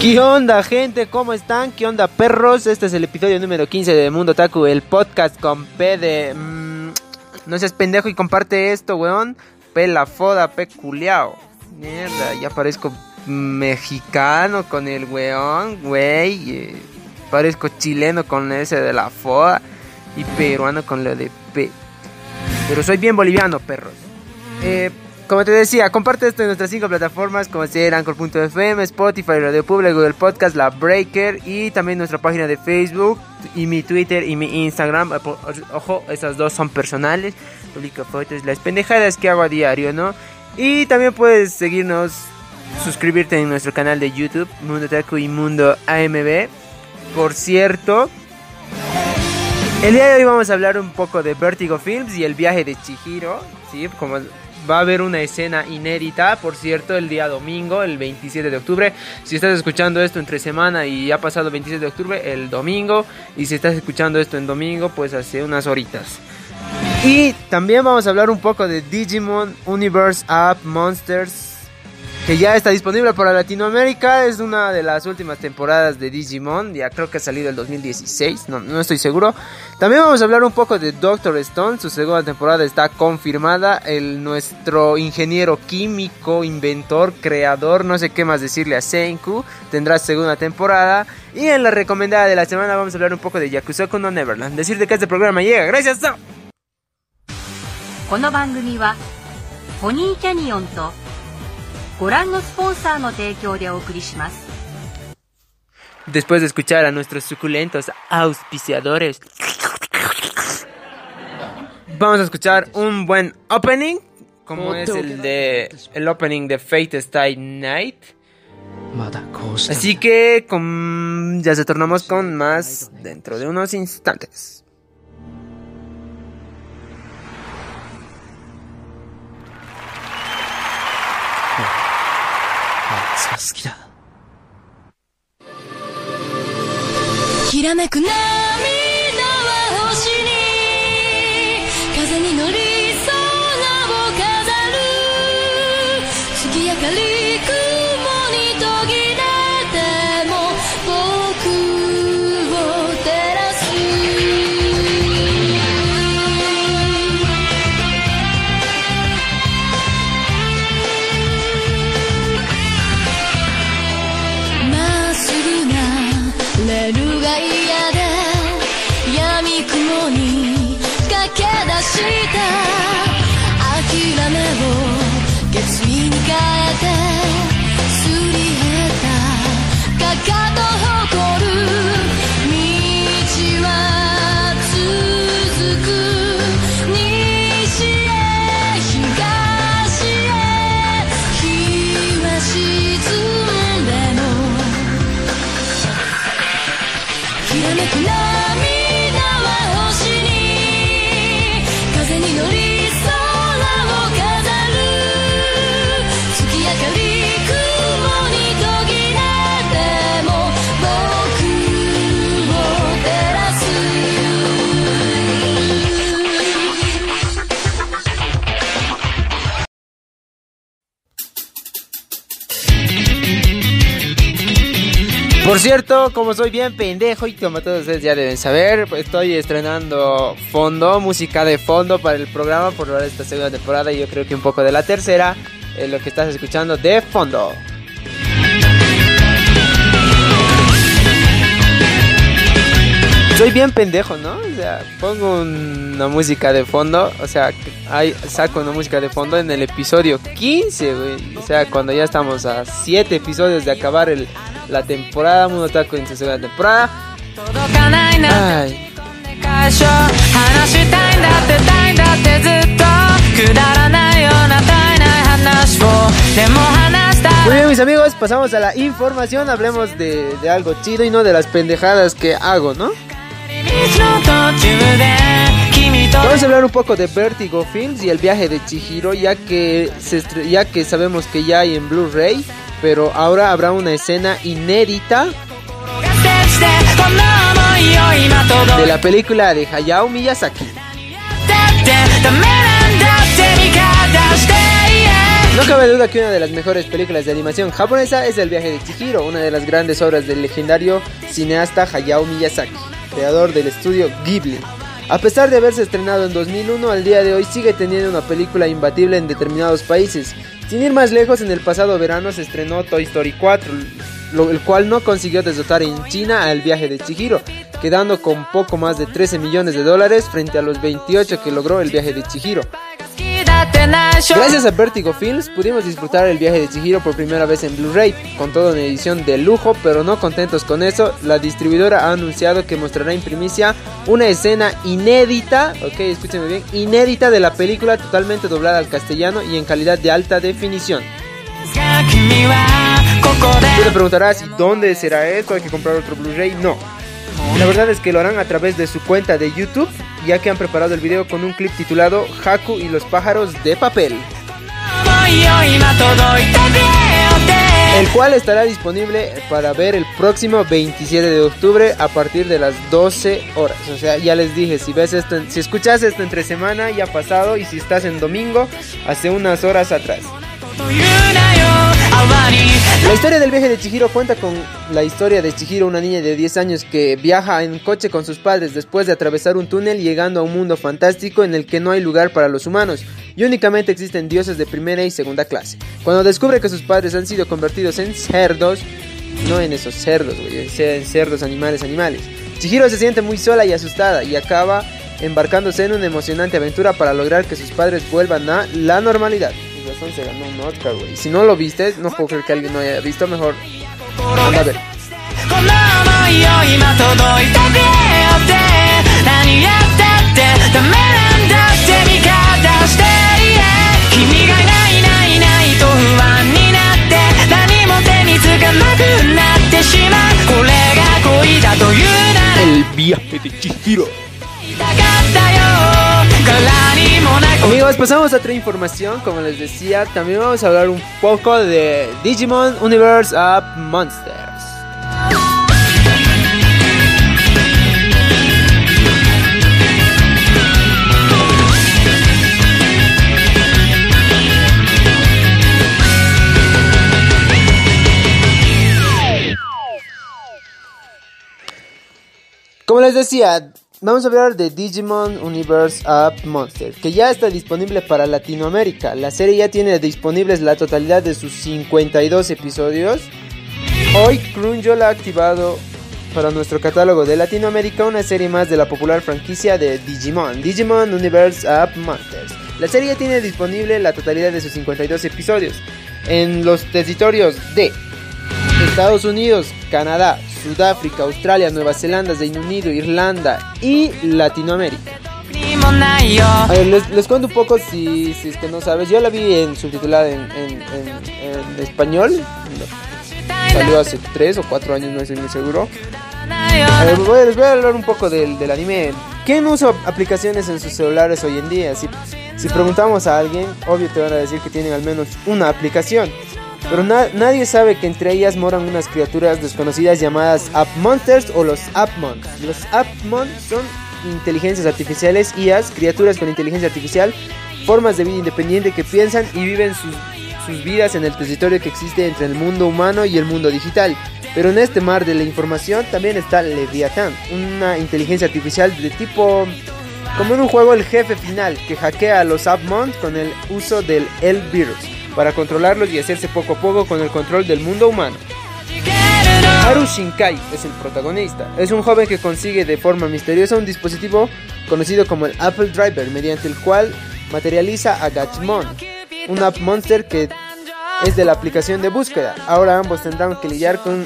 ¿Qué onda, gente? ¿Cómo están? ¿Qué onda, perros? Este es el episodio número 15 de Mundo Taku, el podcast con P de. mm, no seas pendejo y comparte esto, weón. P la foda, P culiao. Mierda, ya parezco mexicano con el weón, güey. eh, parezco chileno con ese de la foda. Y peruano con lo de P. Pero soy bien boliviano, perros. Eh, como te decía, comparte esto en nuestras cinco plataformas como ser Anchor.fm, Spotify, Radio Public, Google Podcast, La Breaker y también nuestra página de Facebook y mi Twitter y mi Instagram. Eh, Ojo, esas dos son personales. Publico fotos, las pendejadas que hago a diario, ¿no? Y también puedes seguirnos, suscribirte en nuestro canal de YouTube, Mundo Taku y Mundo AMB. Por cierto, el día de hoy vamos a hablar un poco de Vertigo Films y el viaje de Chihiro, ¿sí? Como va a haber una escena inédita, por cierto, el día domingo, el 27 de octubre. Si estás escuchando esto entre semana y ha pasado el 27 de octubre, el domingo. Y si estás escuchando esto en domingo, pues hace unas horitas. Y también vamos a hablar un poco de Digimon Universe App Monsters que ya está disponible para Latinoamérica. Es una de las últimas temporadas de Digimon. Ya creo que ha salido el 2016, no, no estoy seguro. También vamos a hablar un poco de Doctor Stone. Su segunda temporada está confirmada. El, nuestro ingeniero químico, inventor, creador, no sé qué más decirle a Senku, tendrá segunda temporada. Y en la recomendada de la semana vamos a hablar un poco de Yakuza no Neverland. Decirte que este programa llega. Gracias. この番組はポニーキャニオンとご覧のスポンサーの提供でお送りします。Después de escuchar a nuestros suculentos auspiciadores, vamos a escuchar un buen opening, como es el de el opening de Fate Stay Night. Así que ya se tornamos con más dentro de unos instantes. きらめくな Por cierto, como soy bien pendejo y como todos ustedes ya deben saber, estoy estrenando fondo, música de fondo para el programa por esta segunda temporada y yo creo que un poco de la tercera, eh, lo que estás escuchando de fondo. soy bien pendejo, ¿no? O sea, pongo una música de fondo, o sea, hay, saco una música de fondo en el episodio 15, güey. O sea, cuando ya estamos a 7 episodios de acabar el, la temporada, uno está con su temporada. Muy bien mis amigos, pasamos a la información, hablemos de, de algo chido y no de las pendejadas que hago, ¿no? Vamos a hablar un poco de Vertigo Films y el viaje de Chihiro, ya que, se ya que sabemos que ya hay en Blu-ray, pero ahora habrá una escena inédita de la película de Hayao Miyazaki. No cabe duda que una de las mejores películas de animación japonesa es El viaje de Chihiro, una de las grandes obras del legendario cineasta Hayao Miyazaki creador del estudio Ghibli. A pesar de haberse estrenado en 2001, al día de hoy sigue teniendo una película imbatible en determinados países. Sin ir más lejos, en el pasado verano se estrenó Toy Story 4, lo- el cual no consiguió desdotar en China al viaje de Chihiro, quedando con poco más de 13 millones de dólares frente a los 28 que logró el viaje de Chihiro. Gracias a Vertigo Films pudimos disfrutar el viaje de Chihiro por primera vez en Blu-ray, con toda una edición de lujo, pero no contentos con eso, la distribuidora ha anunciado que mostrará en primicia una escena inédita, ok, escúchenme bien, inédita de la película totalmente doblada al castellano y en calidad de alta definición. Tú te preguntarás, ¿dónde será esto? ¿Hay que comprar otro Blu-ray? No. La verdad es que lo harán a través de su cuenta de YouTube ya que han preparado el video con un clip titulado Haku y los pájaros de papel. El cual estará disponible para ver el próximo 27 de octubre a partir de las 12 horas. O sea, ya les dije, si ves esto, si escuchas esto entre semana ya pasado y si estás en domingo, hace unas horas atrás. La historia del viaje de Chihiro cuenta con la historia de Chihiro, una niña de 10 años que viaja en coche con sus padres después de atravesar un túnel llegando a un mundo fantástico en el que no hay lugar para los humanos y únicamente existen dioses de primera y segunda clase. Cuando descubre que sus padres han sido convertidos en cerdos, no en esos cerdos, güey, en cerdos, animales, animales. Chihiro se siente muy sola y asustada y acaba embarcándose en una emocionante aventura para lograr que sus padres vuelvan a la normalidad. razón se ganó un Oscar, güey. Si no lo viste, no puedo creer que alguien no haya visto, mejor. Anda a ver. El viaje de Chihiro. Amigos, pasamos a otra información, como les decía, también vamos a hablar un poco de Digimon Universe Up Monsters. Como les decía, vamos a hablar de Digimon Universe Up Monster, que ya está disponible para Latinoamérica. La serie ya tiene disponibles la totalidad de sus 52 episodios. Hoy Crunchyroll ha activado para nuestro catálogo de Latinoamérica una serie más de la popular franquicia de Digimon, Digimon Universe Up Monsters. La serie ya tiene disponible la totalidad de sus 52 episodios en los territorios de Estados Unidos, Canadá, Sudáfrica, Australia, Nueva Zelanda, Reino Unido, Irlanda y Latinoamérica. Les, cuento un poco si, si, es que no sabes. Yo la vi en subtitulada en, español. Salió hace 3 o 4 años, no estoy muy seguro. Les voy a hablar un poco del, del anime. ¿Quién usa aplicaciones en sus celulares hoy en día? Si, si preguntamos a alguien, obvio te van a decir que tienen al menos una aplicación. Pero na- nadie sabe que entre ellas moran unas criaturas desconocidas llamadas App Monsters o los Appmon. Los Appmon son inteligencias artificiales, IAs, criaturas con inteligencia artificial, formas de vida independiente que piensan y viven sus, vidas en el territorio que existe entre el mundo humano y el mundo digital. Pero en este mar de la información también está Leviathan, una inteligencia artificial de tipo como en un juego el jefe final que hackea a los Appmon con el uso del El Virus para controlarlos y hacerse poco a poco con el control del mundo humano. Haru Shinkai es el protagonista. Es un joven que consigue de forma misteriosa un dispositivo conocido como el Apple Driver, mediante el cual materializa a Gatchmon, un App Monster que es de la aplicación de búsqueda. Ahora ambos tendrán que lidiar con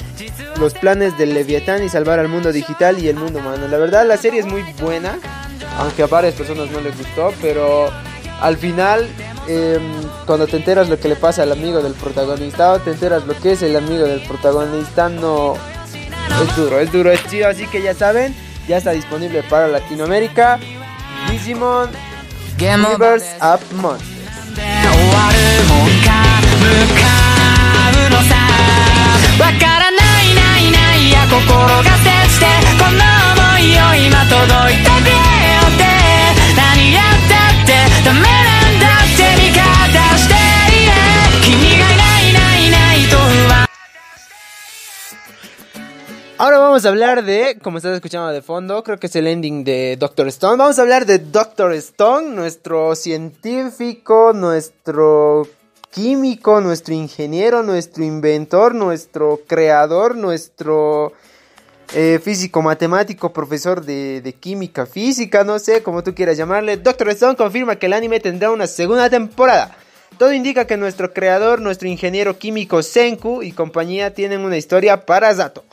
los planes del Leviatán y salvar al mundo digital y el mundo humano. La verdad la serie es muy buena, aunque a varias personas no les gustó, pero al final Em, cuando te enteras lo que le pasa al amigo del protagonista o te enteras lo que es el amigo del protagonista, no... Es duro, es duro, es chido, así que ya saben, ya está disponible para Latinoamérica. Digimon Universe Up Monsters. Ahora vamos a hablar de, como estás escuchando de fondo, creo que es el ending de Doctor Stone. Vamos a hablar de Doctor Stone, nuestro científico, nuestro químico, nuestro ingeniero, nuestro inventor, nuestro creador, nuestro eh, físico matemático, profesor de, química física, no sé, como tú quieras llamarle. Doctor Stone confirma que el anime tendrá una segunda temporada. Todo indica que nuestro creador, nuestro ingeniero químico Senku y compañía tienen una historia para Zato.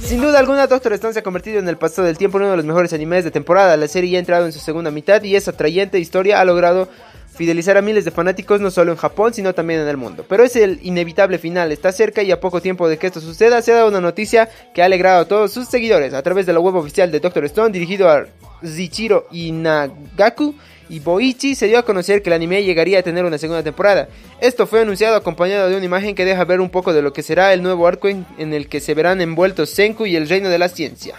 Sin duda alguna, Doctor Stone se ha convertido en el paso del tiempo en uno de los mejores animes de temporada. La serie ha entrado en su segunda mitad y esa atrayente historia ha logrado fidelizar a miles de fanáticos no solo en Japón, sino también en el mundo. Pero es el inevitable final, está cerca y a poco tiempo de que esto suceda, se ha dado una noticia que ha alegrado a todos sus seguidores. A través de la web oficial de Doctor Stone, dirigido a Zichiro Inagaku, y Boichi se dio a conocer que el anime llegaría a tener una segunda temporada. Esto fue anunciado acompañado de una imagen que deja ver un poco de lo que será el nuevo arco en, en el que se verán envueltos Senku y el reino de la ciencia.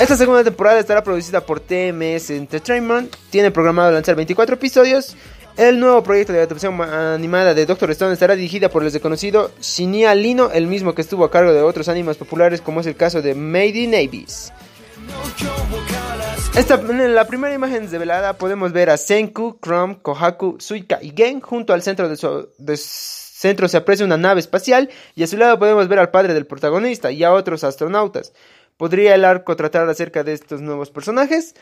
Esta segunda temporada estará producida por TMS Entertainment, tiene programado lanzar 24 episodios. El nuevo proyecto de adaptación animada de Doctor Stone estará dirigida por el desconocido Shinya Lino, el mismo que estuvo a cargo de otros animes populares como es el caso de Made in Abyss. En la primera imagen revelada podemos ver a Senku, Chrome, Kohaku, Suika y Gen junto al centro de centro se aprecia una nave espacial y a su lado podemos ver al padre del protagonista y a otros astronautas. ¿Podría el arco tratar acerca de estos nuevos personajes?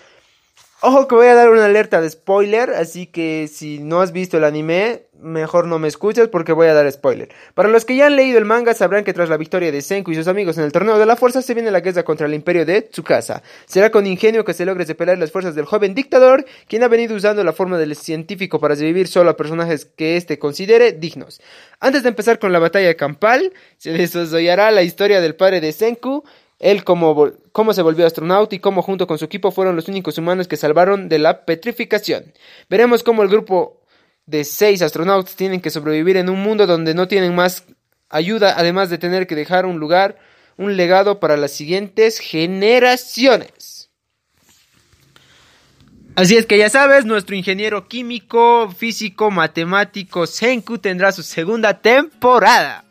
Ojo que voy a dar una alerta de spoiler, así que si no has visto el anime, mejor no me escuches porque voy a dar spoiler. Para los que ya han leído el manga sabrán que tras la victoria de Senku y sus amigos en el torneo de la fuerza se viene la guerra contra el imperio de Tsukasa. Será con ingenio que se logre separar las fuerzas del joven dictador, quien ha venido usando la forma del científico para revivir solo a personajes que éste considere dignos. Antes de empezar con la batalla campal, se desarrollará la historia del padre de Senku, él cómo, cómo se volvió astronauta y cómo junto con su equipo fueron los únicos humanos que salvaron de la petrificación. Veremos cómo el grupo de seis astronautas tienen que sobrevivir en un mundo donde no tienen más ayuda, además de tener que dejar un lugar, un legado para las siguientes generaciones. Así es que ya sabes, nuestro ingeniero químico, físico, matemático Senku tendrá su segunda temporada.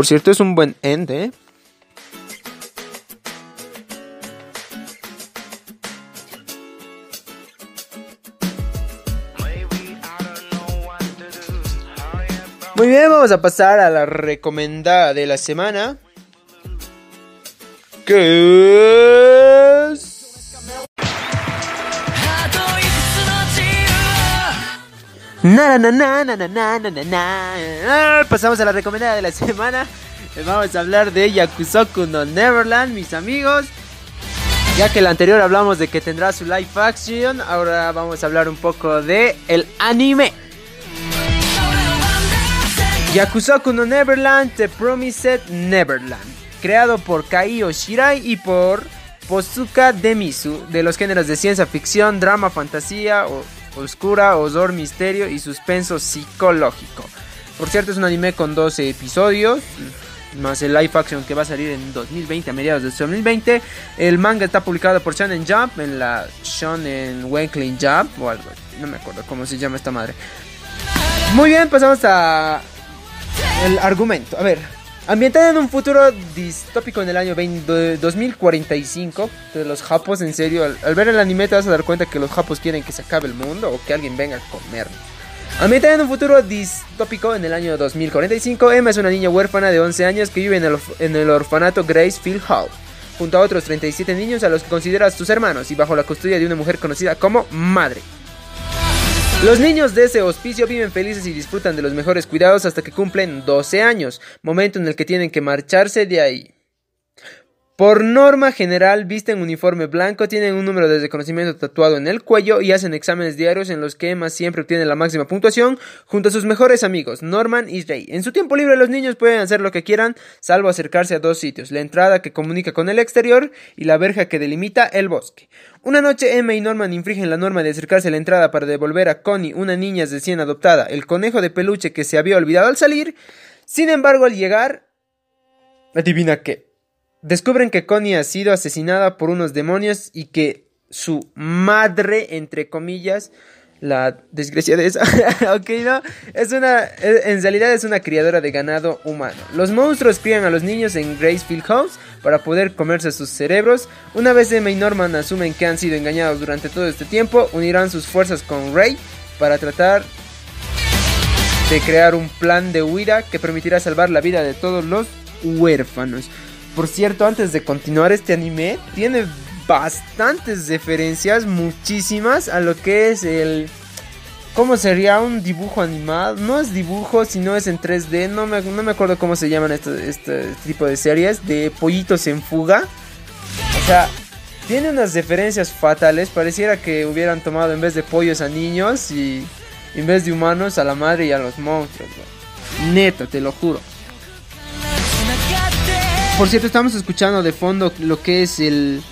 Por cierto, es un buen end, ¿eh? Muy bien, vamos a pasar a la recomendada de la semana. Na, na, na, ah, Pasamos a la recomendada de la semana. Eh, vamos a hablar de Yakusoku no Neverland, mis amigos. Ya que el anterior hablamos de que tendrá su live action, ahora vamos a hablar un poco de el anime. Yakusoku no Neverland, The Promised Neverland, creado por Kaio Shirai y por Posuka Demisu, de los géneros de ciencia ficción, drama, fantasía o oscura, horror, misterio y suspenso psicológico. Por cierto, es un anime con 12 episodios, más el live action que va a salir en 2020, a mediados de 2020. El manga está publicado por Shonen Jump en la Shonen Weekly Jump o algo, no me acuerdo cómo se llama esta madre. Muy bien, pasamos a el argumento. A ver, ambientada en un futuro distópico en el año 20, 2045 de los japos, en serio, al, ver el anime te vas a dar cuenta que los japos quieren que se acabe el mundo o que alguien venga a comer. Ambientada en un futuro distópico en el año 2045, Emma es una niña huérfana de 11 años que vive en el, en el orfanato Hall, junto a otros 37 niños a los que considera sus hermanos y bajo la custodia de una mujer conocida como madre. Los niños de ese hospicio viven felices y disfrutan de los mejores cuidados hasta que cumplen 12 años, momento en el que tienen que marcharse de ahí. Por norma general visten uniforme blanco, tienen un número de reconocimiento tatuado en el cuello y hacen exámenes diarios en los que Emma siempre obtiene la máxima puntuación junto a sus mejores amigos, Norman y Ray. En su tiempo libre los niños pueden hacer lo que quieran, salvo acercarse a dos sitios, la entrada que comunica con el exterior y la verja que delimita el bosque. Una noche Emma y Norman infringen la norma de acercarse a la entrada para devolver a Connie, una niña recién adoptada, el conejo de peluche que se había olvidado al salir. Sin embargo, al llegar... Adivina qué. Descubren que Connie ha sido asesinada por unos demonios y que su madre, entre comillas, la desgracia de esa. ok, no. Es una. En realidad es una criadora de ganado humano. Los monstruos crían a los niños en Gracefield House para poder comerse sus cerebros. Una vez Emma y Norman asumen que han sido engañados durante todo este tiempo, unirán sus fuerzas con Ray para tratar de crear un plan de huida que permitirá salvar la vida de todos los huérfanos. Por cierto, antes de continuar este anime, tiene bastantes referencias, muchísimas, a lo que es el... ¿Cómo sería un dibujo animado? No es dibujo, sino es en 3D. No me, no me acuerdo cómo se llaman este, este tipo de series. De pollitos en fuga. O sea, tiene unas referencias fatales. Pareciera que hubieran tomado en vez de pollos a niños y en vez de humanos a la madre y a los monstruos. Neto, te lo juro. Por cierto, estamos escuchando de fondo lo que es el,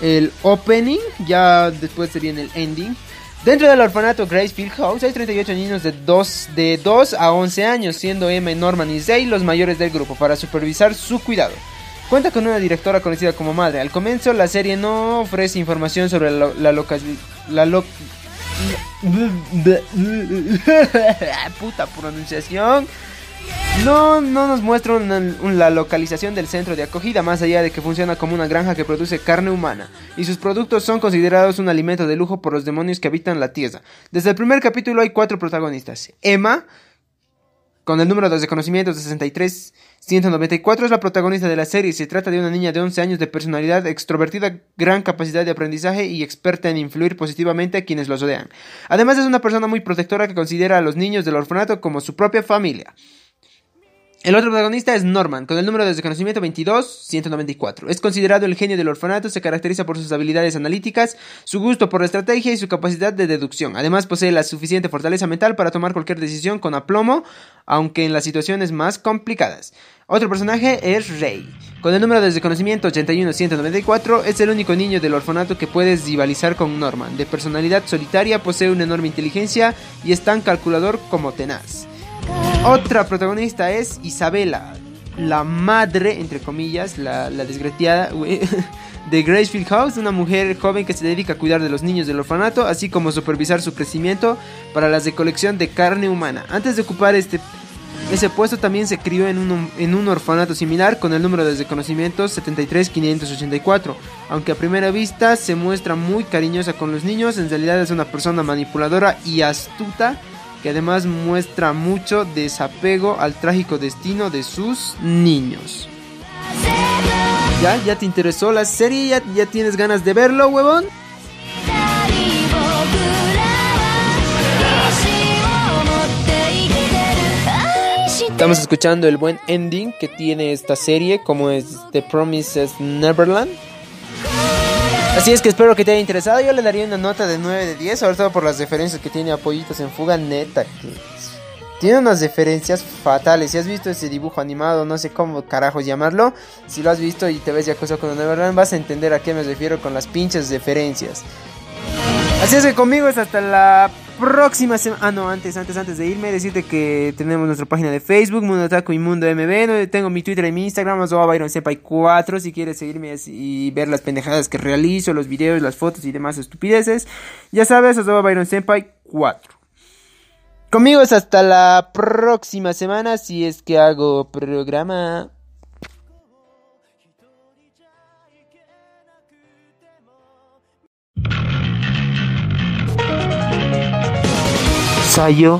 el opening, ya después se viene el ending. Dentro del orfanato Gracefield House hay 38 niños de 2, de 2 a 11 años, siendo Emma, Norman y Zay los mayores del grupo, para supervisar su cuidado. Cuenta con una directora conocida como madre. Al comienzo la serie no ofrece información sobre la, la localización... La lo Puta pronunciación. No, no nos muestra la localización del centro de acogida, más allá de que funciona como una granja que produce carne humana, y sus productos son considerados un alimento de lujo por los demonios que habitan la tierra. Desde el primer capítulo hay cuatro protagonistas. Emma, con el número de reconocimientos de 63 194 es la protagonista de la serie. Se trata de una niña de 11 años de personalidad extrovertida, gran capacidad de aprendizaje y experta en influir positivamente a quienes los rodean. Además es una persona muy protectora que considera a los niños del orfanato como su propia familia. El otro protagonista es Norman, con el número de reconocimiento 22-194. Es considerado el genio del orfanato, se caracteriza por sus habilidades analíticas, su gusto por la estrategia y su capacidad de deducción. Además posee la suficiente fortaleza mental para tomar cualquier decisión con aplomo, aunque en las situaciones más complicadas. Otro personaje es Rey. Con el número de reconocimiento 81-194, es el único niño del orfanato que puede rivalizar con Norman. De personalidad solitaria, posee una enorme inteligencia y es tan calculador como tenaz. Otra protagonista es Isabela, la madre, entre comillas, la, desgraciada de Gracefield House, una mujer joven que se dedica a cuidar de los niños del orfanato, así como supervisar su crecimiento para la recolección de carne humana. Antes de ocupar este, ese puesto también se crió en un, en un orfanato similar con el número de reconocimientos 73584. Aunque a primera vista se muestra muy cariñosa con los niños, en realidad es una persona manipuladora y astuta que además muestra mucho desapego al trágico destino de sus niños. ¿Ya? ¿Ya te interesó la serie? ¿Ya, ya tienes ganas de verlo, huevón? Estamos escuchando el buen ending que tiene esta serie, como es The Promises Neverland. Así es que espero que te haya interesado. Yo le daría una nota de 9 de 10, sobre todo por las referencias que tiene Apoyitos en Fuga, neta. Que tiene unas referencias fatales. Si has visto ese dibujo animado, no sé cómo carajos llamarlo. Si lo has visto y te ves ya cosa con Neverland, vas a entender a qué me refiero con las pinches referencias. Así es que conmigo es hasta la próxima semana. Ah, no, antes, antes, antes de irme, decirte que tenemos nuestra página de Facebook, Mundo Otaku y Mundo MB. tengo mi Twitter y mi Instagram, arroba Byron Senpai 4 si quieres seguirme y ver las pendejadas que realizo, los videos, las fotos y demás estupideces. Ya sabes, arroba Byron Senpai 4. Conmigo es hasta la próxima semana, si es que hago programa. Sayo